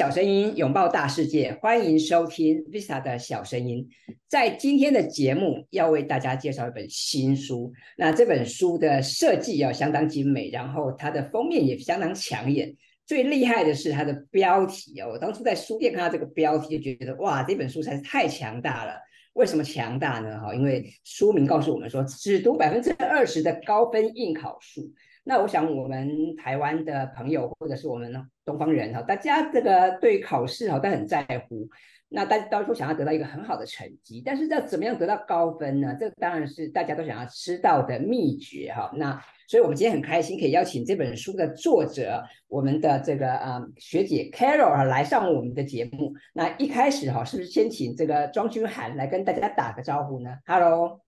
小声音，拥抱大世界，欢迎收听 Visa 的小声音。在今天的节目，要为大家介绍一本新书。那这本书的设计要相当精美，然后它的封面也相当抢眼。最厉害的是它的标题哦，我当初在书店看到这个标题，就觉得哇，这本书实在是太强大了。为什么强大呢？哈，因为书名告诉我们说，只读百分之二十的高分应考书。那我想，我们台湾的朋友或者是我们东方人哈，大家这个对考试哈都很在乎。那大家都想要得到一个很好的成绩，但是要怎么样得到高分呢？这当然是大家都想要知道的秘诀哈。那所以我们今天很开心可以邀请这本书的作者，我们的这个呃学姐 Carol 来上我们的节目。那一开始哈，是不是先请这个庄君涵来跟大家打个招呼呢？Hello。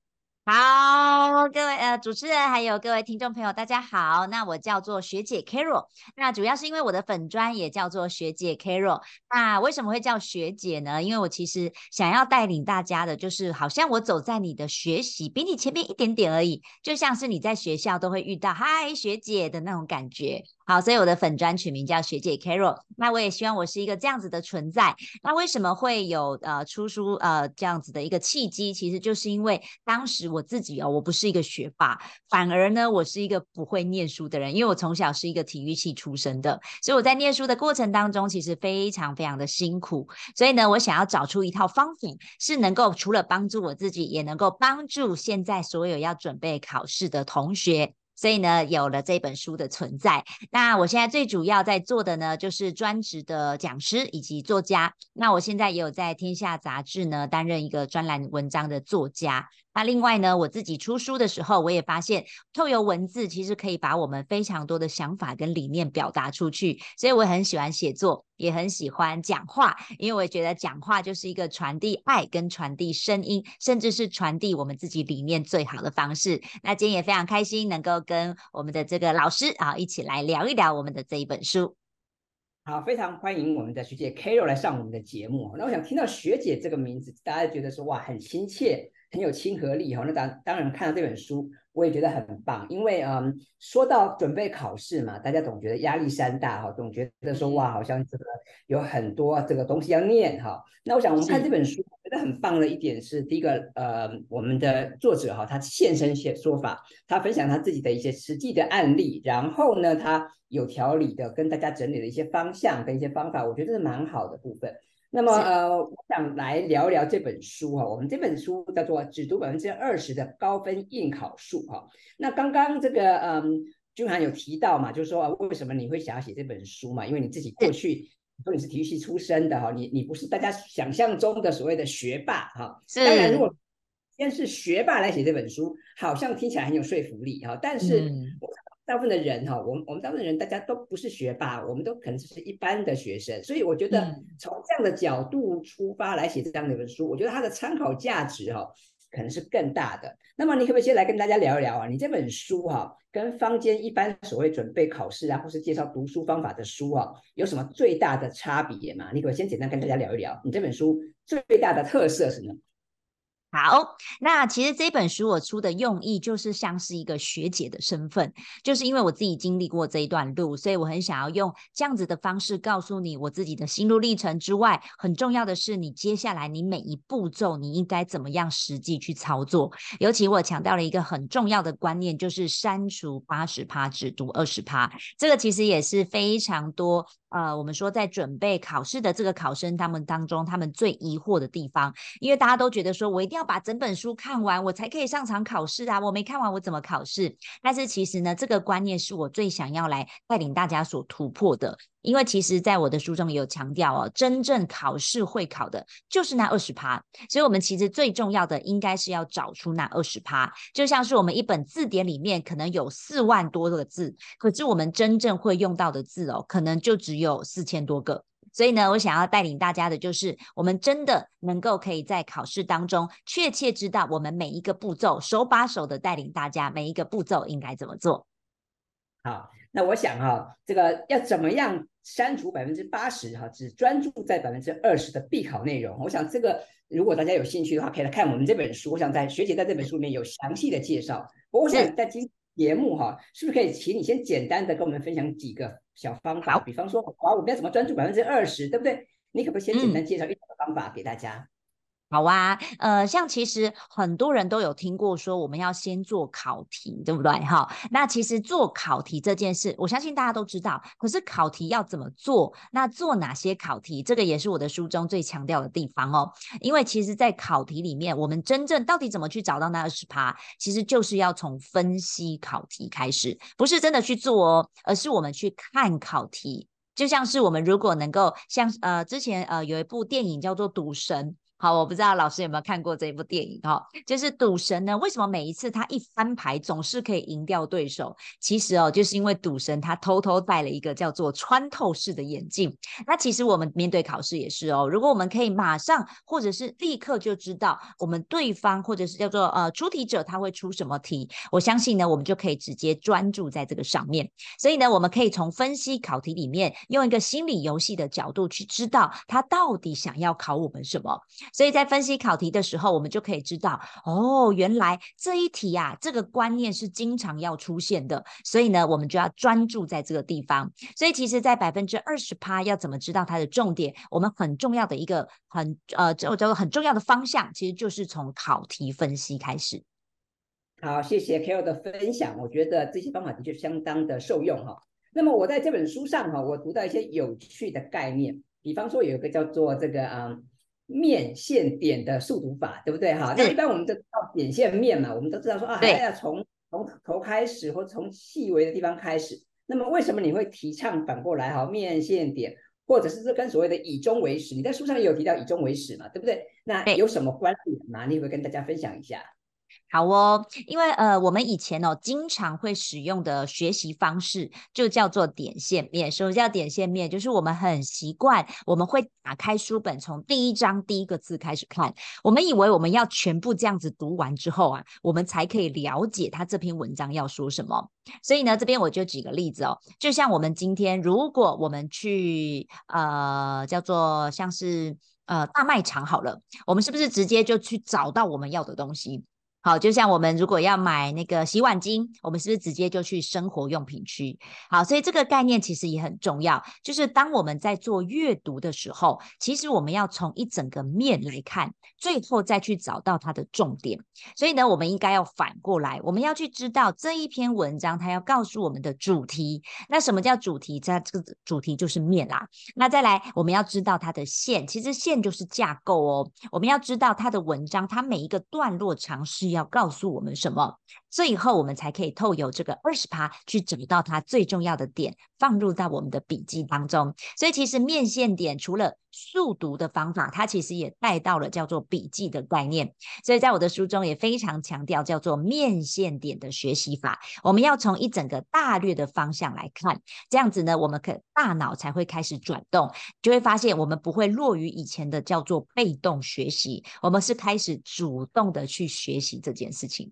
好，各位呃主持人还有各位听众朋友，大家好。那我叫做学姐 Carol，那主要是因为我的粉专也叫做学姐 Carol。那为什么会叫学姐呢？因为我其实想要带领大家的，就是好像我走在你的学习比你前面一点点而已，就像是你在学校都会遇到嗨学姐的那种感觉。好，所以我的粉专取名叫学姐 Carol。那我也希望我是一个这样子的存在。那为什么会有呃出书呃这样子的一个契机？其实就是因为当时我自己哦，我不是一个学霸，反而呢，我是一个不会念书的人。因为我从小是一个体育系出身的，所以我在念书的过程当中，其实非常非常的辛苦。所以呢，我想要找出一套方法，是能够除了帮助我自己，也能够帮助现在所有要准备考试的同学。所以呢，有了这本书的存在。那我现在最主要在做的呢，就是专职的讲师以及作家。那我现在也有在天下杂志呢担任一个专栏文章的作家。那另外呢，我自己出书的时候，我也发现透过文字其实可以把我们非常多的想法跟理念表达出去。所以我很喜欢写作，也很喜欢讲话，因为我觉得讲话就是一个传递爱跟传递声音，甚至是传递我们自己理念最好的方式。那今天也非常开心能够跟我们的这个老师啊一起来聊一聊我们的这一本书。好，非常欢迎我们的学姐 Carol 来上我们的节目。那我想听到学姐这个名字，大家觉得说哇很亲切。很有亲和力哈，那当当然看到这本书，我也觉得很棒，因为嗯，说到准备考试嘛，大家总觉得压力山大哈，总觉得说哇，好像这个有很多这个东西要念哈。那我想我们看这本书，觉得很棒的一点是，第一个呃，我们的作者哈，他现身写说法，他分享他自己的一些实际的案例，然后呢，他有条理的跟大家整理了一些方向跟一些方法，我觉得是蛮好的部分。那么呃，我想来聊聊这本书哈。我们这本书叫做《只读百分之二十的高分应考术》哈。那刚刚这个嗯，君涵有提到嘛，就是说为什么你会想要写这本书嘛？因为你自己过去说你是体育系出身的哈，你你不是大家想象中的所谓的学霸哈。是。当然，如果先是学霸来写这本书，好像听起来很有说服力哈。但是我。嗯大部分的人哈，我们我们大部分的人大家都不是学霸，我们都可能只是一般的学生，所以我觉得从这样的角度出发来写这样的一本书，我觉得它的参考价值哈可能是更大的。那么你可不可以先来跟大家聊一聊啊？你这本书哈跟坊间一般所谓准备考试啊，或是介绍读书方法的书啊，有什么最大的差别吗？你可不可以先简单跟大家聊一聊，你这本书最大的特色是什么？好，那其实这本书我出的用意就是像是一个学姐的身份，就是因为我自己经历过这一段路，所以我很想要用这样子的方式告诉你我自己的心路历程之外，很重要的是你接下来你每一步骤你应该怎么样实际去操作。尤其我强调了一个很重要的观念，就是删除八十趴，只读二十趴。这个其实也是非常多。呃，我们说在准备考试的这个考生他们当中，他们最疑惑的地方，因为大家都觉得说我一定要把整本书看完，我才可以上场考试啊，我没看完我怎么考试？但是其实呢，这个观念是我最想要来带领大家所突破的。因为其实，在我的书中有强调哦，真正考试会考的就是那二十趴，所以我们其实最重要的应该是要找出那二十趴。就像是我们一本字典里面可能有四万多个字，可是我们真正会用到的字哦，可能就只有四千多个。所以呢，我想要带领大家的就是，我们真的能够可以在考试当中确切知道我们每一个步骤，手把手的带领大家每一个步骤应该怎么做。好，那我想哈、哦，这个要怎么样？删除百分之八十哈，只专注在百分之二十的必考内容。我想这个如果大家有兴趣的话，可以来看我们这本书。我想在学姐在这本书里面有详细的介绍。我想在今节目哈，是不是可以请你先简单的跟我们分享几个小方法？比方说，啊，我们要怎么专注百分之二十，对不对？你可不可以先简单介绍一个方法给大家？好啊，呃，像其实很多人都有听过说，我们要先做考题，对不对？哈，那其实做考题这件事，我相信大家都知道。可是考题要怎么做？那做哪些考题？这个也是我的书中最强调的地方哦。因为其实，在考题里面，我们真正到底怎么去找到那二十趴，其实就是要从分析考题开始，不是真的去做哦，而是我们去看考题。就像是我们如果能够像呃之前呃有一部电影叫做《赌神》。好，我不知道老师有没有看过这部电影哈，就是赌神呢，为什么每一次他一翻牌总是可以赢掉对手？其实哦，就是因为赌神他偷偷戴了一个叫做穿透式的眼镜。那其实我们面对考试也是哦，如果我们可以马上或者是立刻就知道我们对方或者是叫做呃出题者他会出什么题，我相信呢，我们就可以直接专注在这个上面。所以呢，我们可以从分析考题里面用一个心理游戏的角度去知道他到底想要考我们什么。所以在分析考题的时候，我们就可以知道，哦，原来这一题呀，这个观念是经常要出现的。所以呢，我们就要专注在这个地方。所以，其实，在百分之二十趴，要怎么知道它的重点？我们很重要的一个很呃，叫叫做很重要的方向，其实就是从考题分析开始。好，谢谢 Carol 的分享，我觉得这些方法的确相当的受用哈。那么我在这本书上哈，我读到一些有趣的概念，比方说有一个叫做这个嗯。面线点的速读法，对不对哈？那一般我们都知道点线面嘛，我们都知道说啊，还要从从头开始或从细微的地方开始。那么为什么你会提倡反过来哈？面线点，或者是这跟所谓的以终为始？你在书上也有提到以终为始嘛，对不对？那有什么关联吗？你会跟大家分享一下？好哦，因为呃，我们以前哦，经常会使用的学习方式就叫做点线面。什么叫点线面？就是我们很习惯，我们会打开书本，从第一章第一个字开始看。我们以为我们要全部这样子读完之后啊，我们才可以了解他这篇文章要说什么。所以呢，这边我就举个例子哦，就像我们今天，如果我们去呃，叫做像是呃大卖场好了，我们是不是直接就去找到我们要的东西？好，就像我们如果要买那个洗碗巾，我们是不是直接就去生活用品区？好，所以这个概念其实也很重要，就是当我们在做阅读的时候，其实我们要从一整个面来看，最后再去找到它的重点。所以呢，我们应该要反过来，我们要去知道这一篇文章它要告诉我们的主题。那什么叫主题？它这个主题就是面啦。那再来，我们要知道它的线，其实线就是架构哦。我们要知道它的文章，它每一个段落长是。要告诉我们什么，最后我们才可以透由这个二十趴去找到它最重要的点，放入到我们的笔记当中。所以其实面线点除了速读的方法，它其实也带到了叫做笔记的概念。所以在我的书中也非常强调叫做面线点的学习法。我们要从一整个大略的方向来看，这样子呢，我们可大脑才会开始转动，就会发现我们不会落于以前的叫做被动学习，我们是开始主动的去学习这件事情。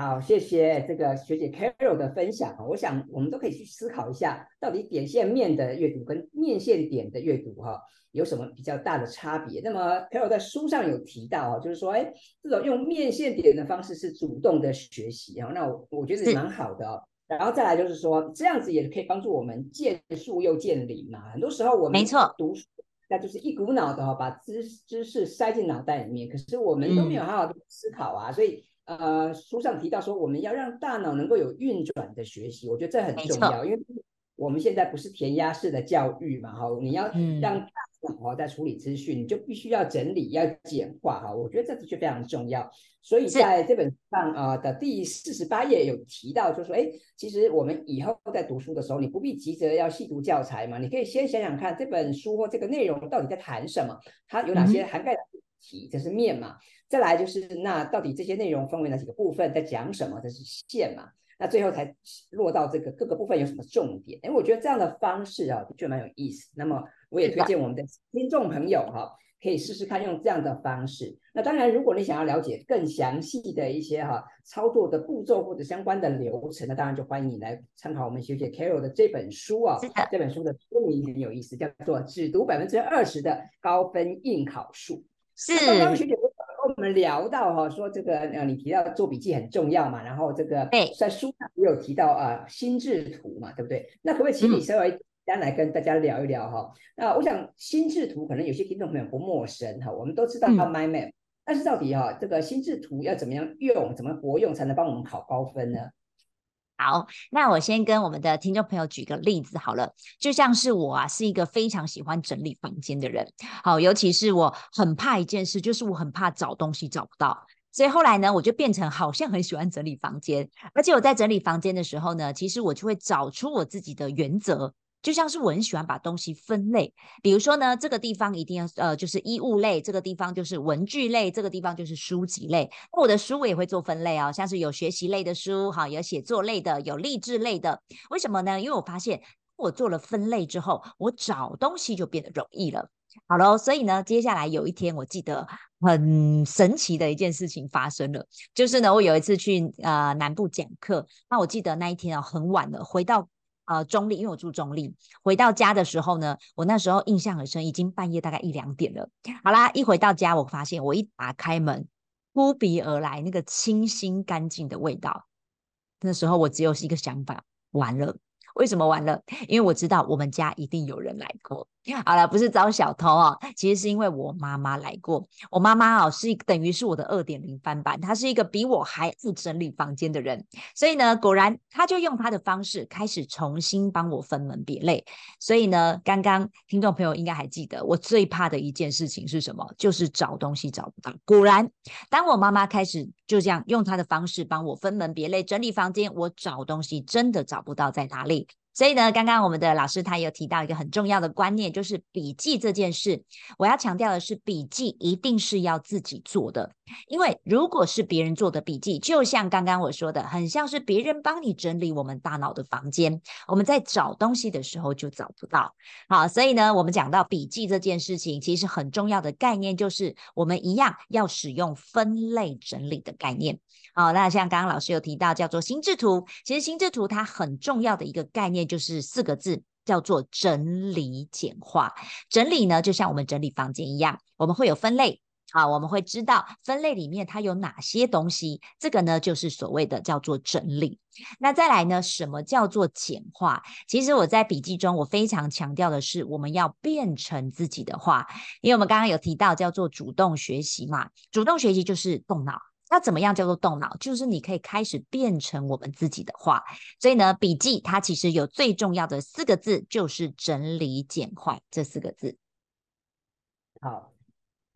好，谢谢这个学姐 Carol 的分享。我想我们都可以去思考一下，到底点线面的阅读跟面线点的阅读哈有什么比较大的差别？那么 Carol 在书上有提到，就是说，哎，这种用面线点的方式是主动的学习啊。那我我觉得蛮好的哦。然后再来就是说，这样子也可以帮助我们见树又见林嘛。很多时候我们没错读书，那就是一股脑的哈把知知识塞进脑袋里面，可是我们都没有好好的思考啊，所以。呃，书上提到说，我们要让大脑能够有运转的学习，我觉得这很重要，因为我们现在不是填鸭式的教育嘛，哈，你要让大脑在处理资讯，你就必须要整理，要简化，哈，我觉得这的确非常重要。所以在这本上啊的第四十八页有提到，就是说，哎，其实我们以后在读书的时候，你不必急着要细读教材嘛，你可以先想想看这本书或这个内容到底在谈什么，它有哪些涵盖的题，这是面嘛。再来就是，那到底这些内容分为哪几个部分，在讲什么？这是线嘛？那最后才落到这个各个部分有什么重点？哎，我觉得这样的方式啊，的确蛮有意思。那么我也推荐我们的听众朋友哈、啊，可以试试看用这样的方式。那当然，如果你想要了解更详细的一些哈、啊、操作的步骤或者相关的流程，那当然就欢迎你来参考我们学姐 Carol 的这本书啊。这本书的书名很有意思，叫做《只读百分之二十的高分应考术》。是。刚刚学姐跟。我们聊到哈，说这个呃，你提到做笔记很重要嘛，然后这个在书上也有提到啊，心智图嘛，对不对？那可不可以请你稍微简单来跟大家聊一聊哈？那我想心智图可能有些听众朋友不陌生哈，我们都知道 Mind Map，但是到底哈，这个心智图要怎么样用，怎么活用才能帮我们考高分呢？好，那我先跟我们的听众朋友举个例子好了，就像是我啊，是一个非常喜欢整理房间的人，好，尤其是我很怕一件事，就是我很怕找东西找不到，所以后来呢，我就变成好像很喜欢整理房间，而且我在整理房间的时候呢，其实我就会找出我自己的原则。就像是我很喜欢把东西分类，比如说呢，这个地方一定要呃，就是衣物类，这个地方就是文具类，这个地方就是书籍类。那我的书我也会做分类哦，像是有学习类的书，哈，有写作类的，有励志类的。为什么呢？因为我发现我做了分类之后，我找东西就变得容易了。好喽，所以呢，接下来有一天，我记得很神奇的一件事情发生了，就是呢，我有一次去呃南部讲课，那我记得那一天啊很晚了，回到。呃，中立，因为我住中立，回到家的时候呢，我那时候印象很深，已经半夜大概一两点了。好啦，一回到家，我发现我一打开门，扑鼻而来那个清新干净的味道。那时候我只有一个想法，完了。为什么完了？因为我知道我们家一定有人来过。好了，不是找小偷哦，其实是因为我妈妈来过。我妈妈哦，是等于是我的二点零翻版，她是一个比我还不整理房间的人。所以呢，果然她就用她的方式开始重新帮我分门别类。所以呢，刚刚听众朋友应该还记得，我最怕的一件事情是什么？就是找东西找不到。果然，当我妈妈开始就这样用她的方式帮我分门别类整理房间，我找东西真的找不到在哪里。所以呢，刚刚我们的老师他有提到一个很重要的观念，就是笔记这件事。我要强调的是，笔记一定是要自己做的，因为如果是别人做的笔记，就像刚刚我说的，很像是别人帮你整理我们大脑的房间，我们在找东西的时候就找不到。好，所以呢，我们讲到笔记这件事情，其实很重要的概念就是，我们一样要使用分类整理的概念。好，那像刚刚老师有提到叫做心智图，其实心智图它很重要的一个概念就是四个字，叫做整理简化。整理呢，就像我们整理房间一样，我们会有分类，好，我们会知道分类里面它有哪些东西，这个呢就是所谓的叫做整理。那再来呢，什么叫做简化？其实我在笔记中我非常强调的是，我们要变成自己的话，因为我们刚刚有提到叫做主动学习嘛，主动学习就是动脑。那怎么样叫做动脑？就是你可以开始变成我们自己的话。所以呢，笔记它其实有最重要的四个字，就是整理简化这四个字。好，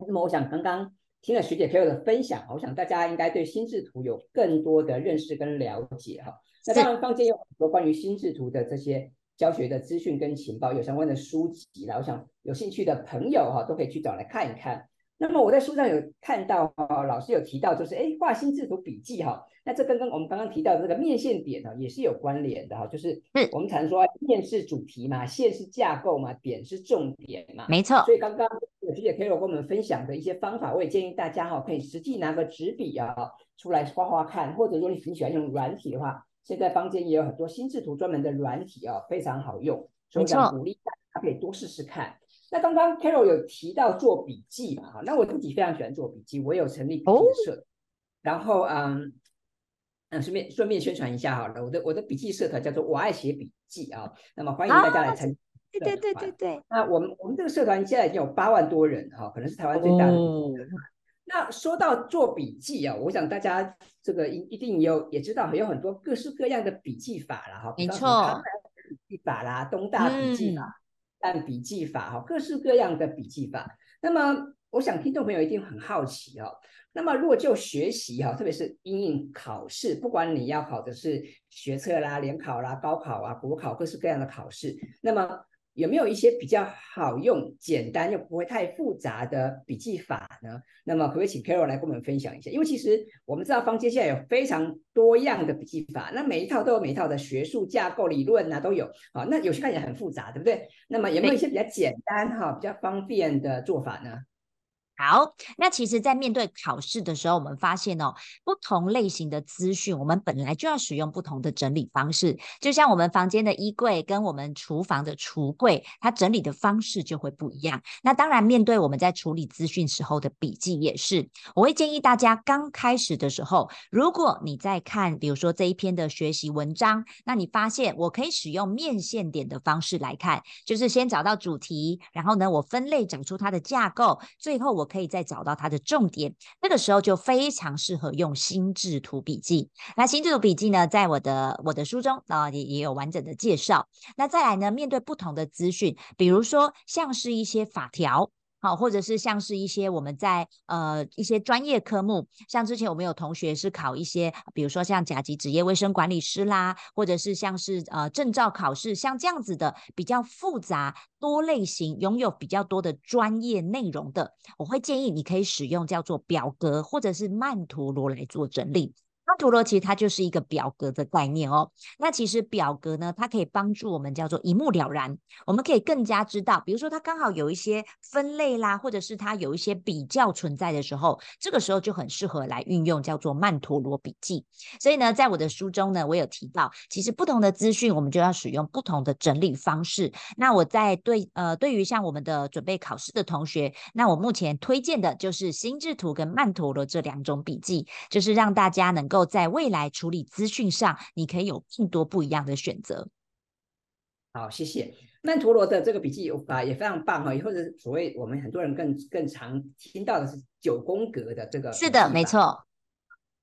那么我想刚刚听了学姐 Carol 的分享，我想大家应该对心智图有更多的认识跟了解哈。那当然，坊间有很多关于心智图的这些教学的资讯跟情报，有相关的书籍啦，我想有兴趣的朋友哈都可以去找来看一看。那么我在书上有看到，哦，老师有提到，就是哎，画心智图笔记哈，那这跟跟我们刚刚提到的这个面线点呢，也是有关联的哈，就是我们常说面是主题嘛，线是架构嘛，点是重点嘛，没错。所以刚刚学姐 Carol 跟我们分享的一些方法，我也建议大家哈，可以实际拿个纸笔啊出来画画看，或者说你很喜欢用软体的话，现在坊间也有很多心智图专门的软体啊，非常好用，所以我想鼓励大家可以多试试看。那刚刚 Carol 有提到做笔记嘛？哈，那我自己非常喜欢做笔记，我有成立笔记社。哦、然后嗯嗯，顺便顺便宣传一下好了，我的我的笔记社团叫做我爱写笔记啊。那么欢迎大家来参加。对对对对对。那我们我们这个社团现在已经有八万多人哈，可能是台湾最大的。哦、那说到做笔记啊，我想大家这个一一定有也知道，有很多各式各样的笔记法了哈。没错。笔记法啦，东大笔记法。按笔记法哈，各式各样的笔记法。那么，我想听众朋友一定很好奇哦。那么，如果就学习哈，特别是应应考试，不管你要考的是学测啦、联考啦、高考啊、国考，各式各样的考试，那么。有没有一些比较好用、简单又不会太复杂的笔记法呢？那么可不可以请 Carol 来跟我们分享一下？因为其实我们知道坊间现在有非常多样的笔记法，那每一套都有每一套的学术架构、理论啊都有啊。那有些看起来很复杂，对不对？那么有没有一些比较简单哈、比较方便的做法呢？好，那其实，在面对考试的时候，我们发现哦，不同类型的资讯，我们本来就要使用不同的整理方式。就像我们房间的衣柜跟我们厨房的橱柜，它整理的方式就会不一样。那当然，面对我们在处理资讯时候的笔记也是，我会建议大家刚开始的时候，如果你在看，比如说这一篇的学习文章，那你发现我可以使用面线点的方式来看，就是先找到主题，然后呢，我分类找出它的架构，最后我。可以再找到它的重点，那个时候就非常适合用心智图笔记。那心智图笔记呢，在我的我的书中啊，也也有完整的介绍。那再来呢，面对不同的资讯，比如说像是一些法条。好，或者是像是一些我们在呃一些专业科目，像之前我们有同学是考一些，比如说像甲级职业卫生管理师啦，或者是像是呃证照考试，像这样子的比较复杂多类型，拥有比较多的专业内容的，我会建议你可以使用叫做表格或者是曼陀罗来做整理。曼陀罗其实它就是一个表格的概念哦。那其实表格呢，它可以帮助我们叫做一目了然，我们可以更加知道，比如说它刚好有一些分类啦，或者是它有一些比较存在的时候，这个时候就很适合来运用叫做曼陀罗笔记。所以呢，在我的书中呢，我有提到，其实不同的资讯，我们就要使用不同的整理方式。那我在对呃，对于像我们的准备考试的同学，那我目前推荐的就是心智图跟曼陀罗这两种笔记，就是让大家能够。在未来处理资讯上，你可以有更多不一样的选择。好，谢谢曼陀罗的这个笔记法也非常棒哈，或者所谓我们很多人更更常听到的是九宫格的这个。是的，没错。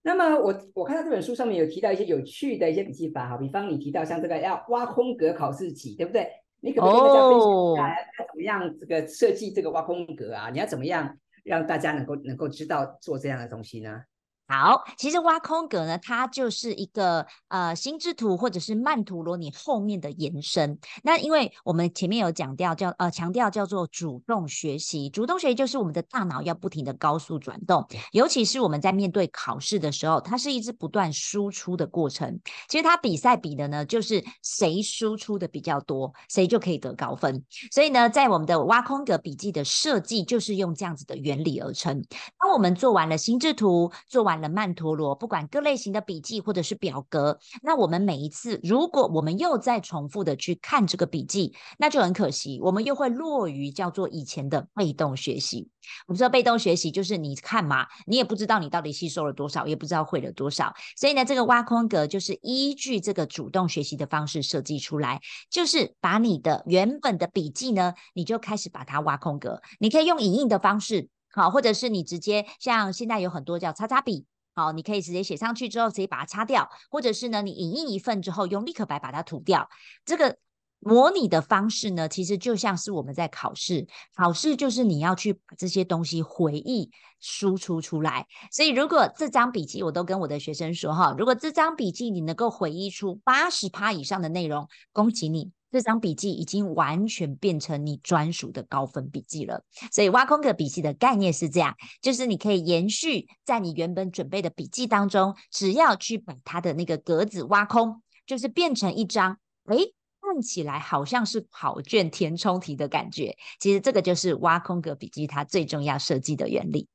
那么我我看到这本书上面有提到一些有趣的一些笔记法哈，比方你提到像这个要挖空格考试题，对不对？你可不可以跟大家分享一下要怎么样这个设计这个挖空格啊？你要怎么样让大家能够能够知道做这样的东西呢？好，其实挖空格呢，它就是一个呃心智图或者是曼陀罗你后面的延伸。那因为我们前面有讲掉叫呃强调叫做主动学习，主动学习就是我们的大脑要不停的高速转动，尤其是我们在面对考试的时候，它是一直不断输出的过程。其实它比赛比的呢，就是谁输出的比较多，谁就可以得高分。所以呢，在我们的挖空格笔记的设计，就是用这样子的原理而成。当我们做完了心智图，做完。曼陀罗，不管各类型的笔记或者是表格，那我们每一次如果我们又再重复的去看这个笔记，那就很可惜，我们又会落于叫做以前的被动学习。我们说被动学习就是你看嘛，你也不知道你到底吸收了多少，也不知道会了多少。所以呢，这个挖空格就是依据这个主动学习的方式设计出来，就是把你的原本的笔记呢，你就开始把它挖空格，你可以用影印的方式。好，或者是你直接像现在有很多叫擦擦笔，好，你可以直接写上去之后直接把它擦掉，或者是呢，你影印一份之后用立可白把它涂掉。这个模拟的方式呢，其实就像是我们在考试，考试就是你要去把这些东西回忆输出出来。所以如果这张笔记，我都跟我的学生说哈，如果这张笔记你能够回忆出八十趴以上的内容，恭喜你。这张笔记已经完全变成你专属的高分笔记了。所以挖空格笔记的概念是这样，就是你可以延续在你原本准备的笔记当中，只要去把它的那个格子挖空，就是变成一张，哎，看起来好像是考卷填充题的感觉。其实这个就是挖空格笔记它最重要设计的原理。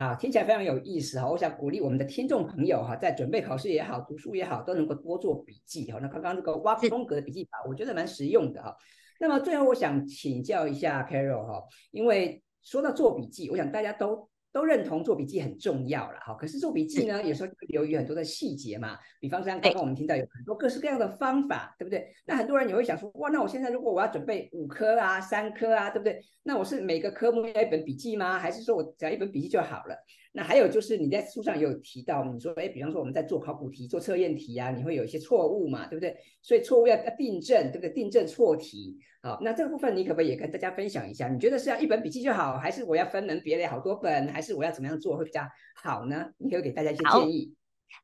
啊，听起来非常有意思哈！我想鼓励我们的听众朋友哈，在准备考试也好、读书也好，都能够多做笔记哈。那刚刚这个挖风格的笔记法，我觉得蛮实用的哈。那么最后，我想请教一下 Carol 哈，因为说到做笔记，我想大家都。都认同做笔记很重要了哈，可是做笔记呢，有时候会流于很多的细节嘛。比方像刚刚我们听到有很多各式各样的方法，对不对？那很多人也会想说，哇，那我现在如果我要准备五科啊、三科啊，对不对？那我是每个科目要一本笔记吗？还是说我只要一本笔记就好了？那还有就是你在书上也有提到，你说，哎，比方说我们在做考古题、做测验题啊，你会有一些错误嘛，对不对？所以错误要要订正，这个订正错题。好，那这个部分你可不可以也跟大家分享一下？你觉得是要一本笔记就好，还是我要分门别类好多本，还是我要怎么样做会比较好呢？你可以给大家一些建议。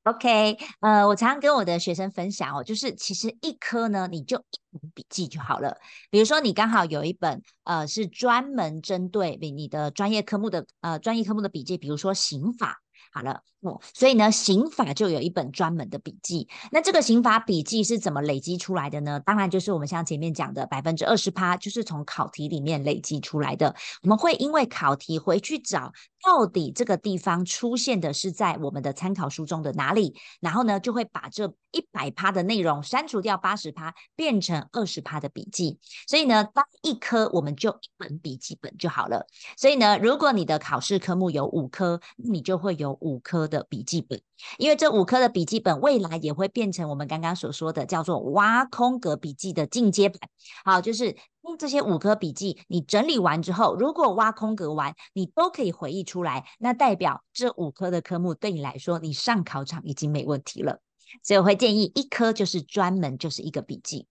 OK，呃，我常常跟我的学生分享哦，就是其实一科呢，你就一本笔记就好了。比如说你刚好有一本呃是专门针对你的专业科目的呃专业科目的笔记，比如说刑法。好了，哦，所以呢，刑法就有一本专门的笔记。那这个刑法笔记是怎么累积出来的呢？当然就是我们像前面讲的百分之二十趴，就是从考题里面累积出来的。我们会因为考题回去找，到底这个地方出现的是在我们的参考书中的哪里，然后呢，就会把这一百趴的内容删除掉八十趴，变成二十趴的笔记。所以呢，当一科我们就一本笔记本就好了。所以呢，如果你的考试科目有五科，你就会有五科的的笔记本，因为这五科的笔记本未来也会变成我们刚刚所说的叫做挖空格笔记的进阶版。好，就是用这些五科笔记，你整理完之后，如果挖空格完，你都可以回忆出来，那代表这五科的科目对你来说，你上考场已经没问题了。所以我会建议一科就是专门就是一个笔记。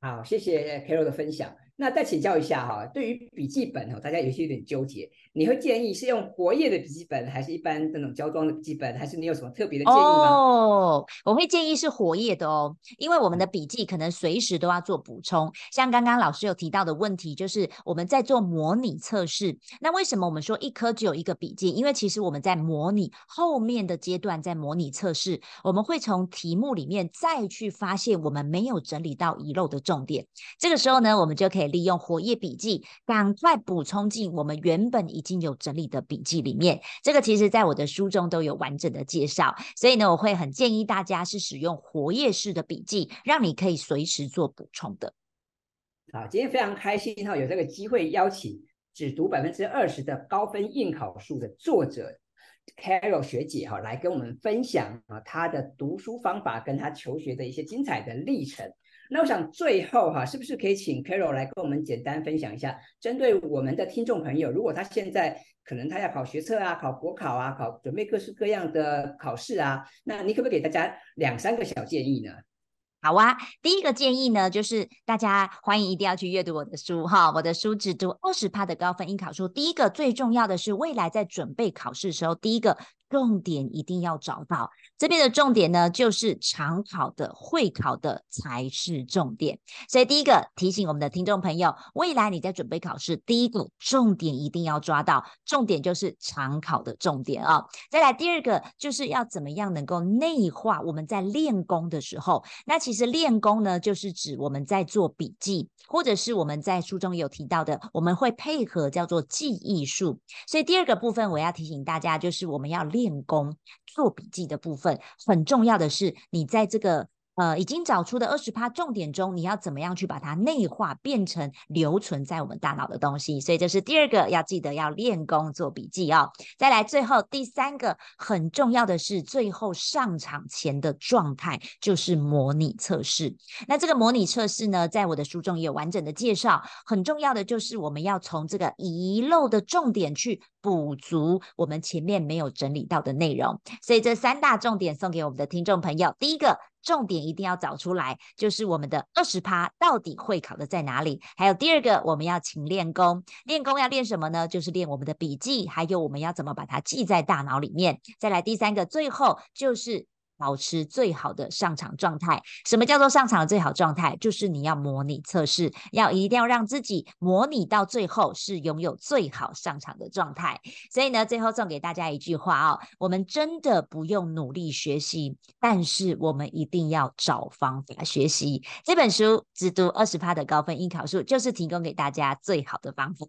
好，谢谢 Carol 的分享。那再请教一下哈，对于笔记本哦，大家有些有点纠结。你会建议是用活页的笔记本，还是一般那种胶装的笔记本，还是你有什么特别的建议吗？哦，我会建议是活页的哦，因为我们的笔记可能随时都要做补充。像刚刚老师有提到的问题，就是我们在做模拟测试。那为什么我们说一科只有一个笔记？因为其实我们在模拟后面的阶段，在模拟测试，我们会从题目里面再去发现我们没有整理到遗漏的重点。这个时候呢，我们就可以利用活页笔记，赶快补充进我们原本已经有整理的笔记里面，这个其实在我的书中都有完整的介绍，所以呢，我会很建议大家是使用活页式的笔记，让你可以随时做补充的。好，今天非常开心哈，有这个机会邀请只读百分之二十的高分应考书的作者 Carol 学姐哈，来跟我们分享啊她的读书方法跟她求学的一些精彩的历程。那我想最后哈，是不是可以请 Carol 来跟我们简单分享一下，针对我们的听众朋友，如果他现在可能他要考学测啊、考国考啊、考准备各式各样的考试啊，那你可不可以给大家两三个小建议呢？好啊，第一个建议呢，就是大家欢迎一定要去阅读我的书哈，我的书只读二十趴的高分应考书。第一个最重要的是，未来在准备考试的时候，第一个。重点一定要找到，这边的重点呢，就是常考的、会考的才是重点。所以第一个提醒我们的听众朋友，未来你在准备考试，第一个重点一定要抓到，重点就是常考的重点啊、再来第二个，就是要怎么样能够内化我们在练功的时候，那其实练功呢，就是指我们在做笔记，或者是我们在书中有提到的，我们会配合叫做记忆术。所以第二个部分，我要提醒大家，就是我们要。练练功做笔记的部分很重要的是，你在这个呃已经找出的二十趴重点中，你要怎么样去把它内化，变成留存在我们大脑的东西。所以这是第二个要记得要练功做笔记哦。再来最后第三个很重要的是，最后上场前的状态就是模拟测试。那这个模拟测试呢，在我的书中也有完整的介绍。很重要的就是我们要从这个遗漏的重点去。补足我们前面没有整理到的内容，所以这三大重点送给我们的听众朋友。第一个重点一定要找出来，就是我们的二十趴到底会考的在哪里？还有第二个，我们要勤练功，练功要练什么呢？就是练我们的笔记，还有我们要怎么把它记在大脑里面。再来第三个，最后就是。保持最好的上场状态。什么叫做上场的最好状态？就是你要模拟测试，要一定要让自己模拟到最后是拥有最好上场的状态。所以呢，最后送给大家一句话哦：我们真的不用努力学习，但是我们一定要找方法学习。这本书只读二十趴的高分应考术，就是提供给大家最好的方法。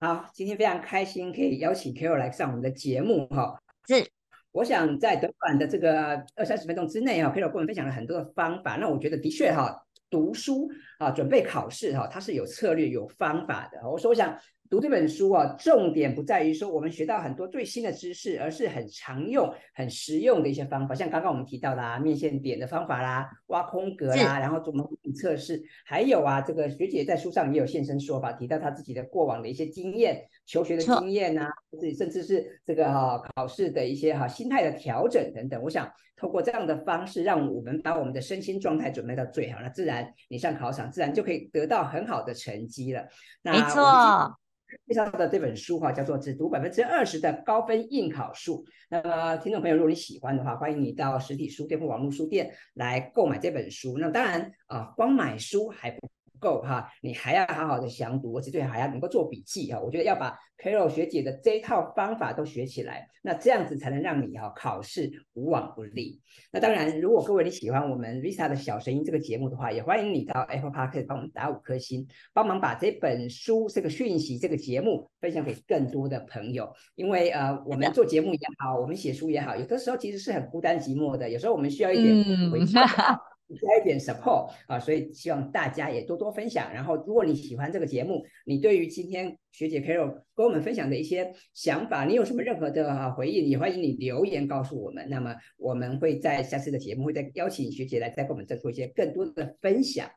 好，今天非常开心可以邀请 Carol 来上我们的节目哈。是。我想在短短的这个二三十分钟之内啊，Peter 跟我们分享了很多的方法。那我觉得的确哈，读书啊，准备考试哈，它是有策略、有方法的。我说，我想。读这本书啊，重点不在于说我们学到很多最新的知识，而是很常用、很实用的一些方法。像刚刚我们提到的啊，面线点的方法啦，挖空格啦，然后做模拟测试，还有啊，这个学姐在书上也有现身说法，提到她自己的过往的一些经验、求学的经验呐、啊，甚至是这个哈考试的一些哈心态的调整等等。我想透过这样的方式，让我们把我们的身心状态准备到最好，那自然你上考场，自然就可以得到很好的成绩了。那没错。介绍的这本书哈，叫做《只读百分之二十的高分应考术》。那么，听众朋友，如果你喜欢的话，欢迎你到实体书店或网络书店来购买这本书。那当然啊，光买书还不够哈，你还要好好的详读，而且最好还要能够做笔记哈。我觉得要把 Carol 学姐的这一套方法都学起来，那这样子才能让你哈考试无往不利。那当然，如果各位你喜欢我们 Vista 的小声音这个节目的话，也欢迎你到 Apple Podcast 帮我们打五颗星，帮忙把这本书、这个讯息、这个节目分享给更多的朋友。因为呃，我们做节目也好，我们写书也好，有的时候其实是很孤单寂寞的，有时候我们需要一点回馈。嗯 加一点 support 啊，所以希望大家也多多分享。然后，如果你喜欢这个节目，你对于今天学姐 Carol 跟我们分享的一些想法，你有什么任何的回应，也欢迎你留言告诉我们。那么，我们会在下次的节目会再邀请学姐来再跟我们再做一些更多的分享。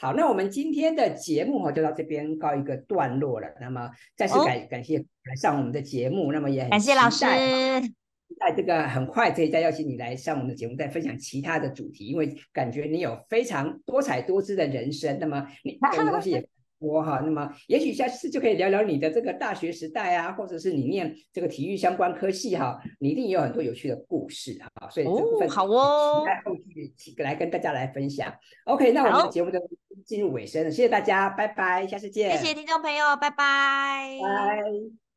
好，那我们今天的节目哈就到这边告一个段落了。那么，再次感、哦、感谢来上我们的节目，那么也很感谢老师。在这个很快可以再邀请你来上我们的节目，再分享其他的主题，因为感觉你有非常多彩多姿的人生。那么你看的东西也多哈。那么也许下次就可以聊聊你的这个大学时代啊，或者是你念这个体育相关科系哈，你一定也有很多有趣的故事哈。所以这部分好哦，期待后续来跟大家来分享。OK，那我们的节目就进入尾声了，谢谢大家，拜拜，下次见。谢谢听众朋友，拜拜。拜。